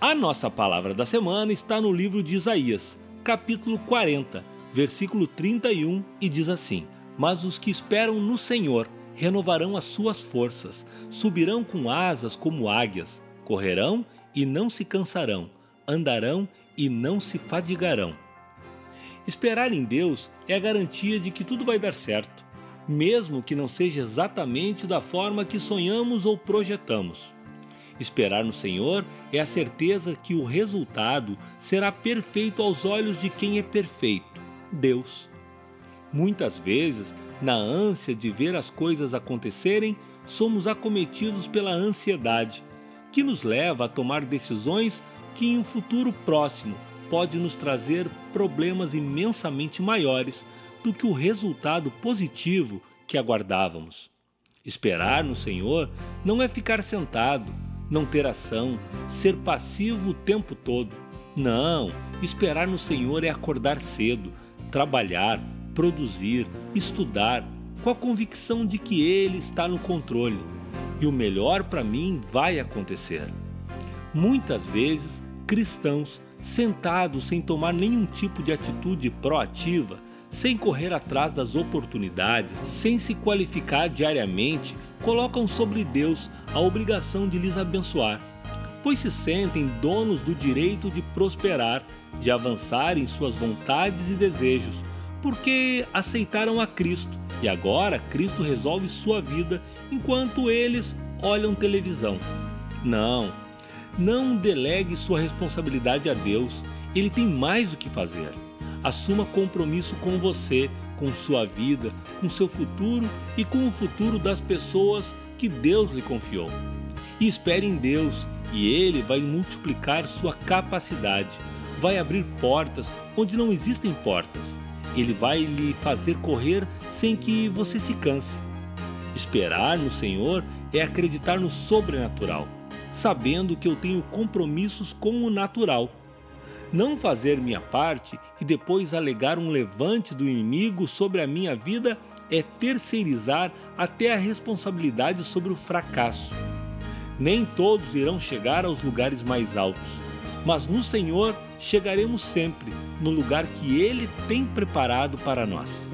A nossa palavra da semana está no livro de Isaías, capítulo 40, versículo 31, e diz assim: Mas os que esperam no Senhor renovarão as suas forças, subirão com asas como águias, correrão e não se cansarão, andarão e não se fadigarão. Esperar em Deus é a garantia de que tudo vai dar certo, mesmo que não seja exatamente da forma que sonhamos ou projetamos. Esperar no Senhor é a certeza que o resultado será perfeito aos olhos de quem é perfeito, Deus. Muitas vezes, na ânsia de ver as coisas acontecerem, somos acometidos pela ansiedade, que nos leva a tomar decisões que em um futuro próximo pode nos trazer problemas imensamente maiores do que o resultado positivo que aguardávamos. Esperar no Senhor não é ficar sentado, não ter ação, ser passivo o tempo todo. Não, esperar no Senhor é acordar cedo, trabalhar, produzir, estudar, com a convicção de que Ele está no controle e o melhor para mim vai acontecer. Muitas vezes, cristãos, sentados sem tomar nenhum tipo de atitude proativa, sem correr atrás das oportunidades, sem se qualificar diariamente, colocam sobre Deus a obrigação de lhes abençoar, pois se sentem donos do direito de prosperar, de avançar em suas vontades e desejos, porque aceitaram a Cristo e agora Cristo resolve sua vida enquanto eles olham televisão. Não, não delegue sua responsabilidade a Deus, ele tem mais o que fazer. Assuma compromisso com você, com sua vida, com seu futuro e com o futuro das pessoas que Deus lhe confiou. E espere em Deus, e Ele vai multiplicar sua capacidade, vai abrir portas onde não existem portas. Ele vai lhe fazer correr sem que você se canse. Esperar no Senhor é acreditar no sobrenatural, sabendo que eu tenho compromissos com o natural não fazer minha parte e depois alegar um levante do inimigo sobre a minha vida é terceirizar até a responsabilidade sobre o fracasso. Nem todos irão chegar aos lugares mais altos, mas no Senhor chegaremos sempre no lugar que Ele tem preparado para nós.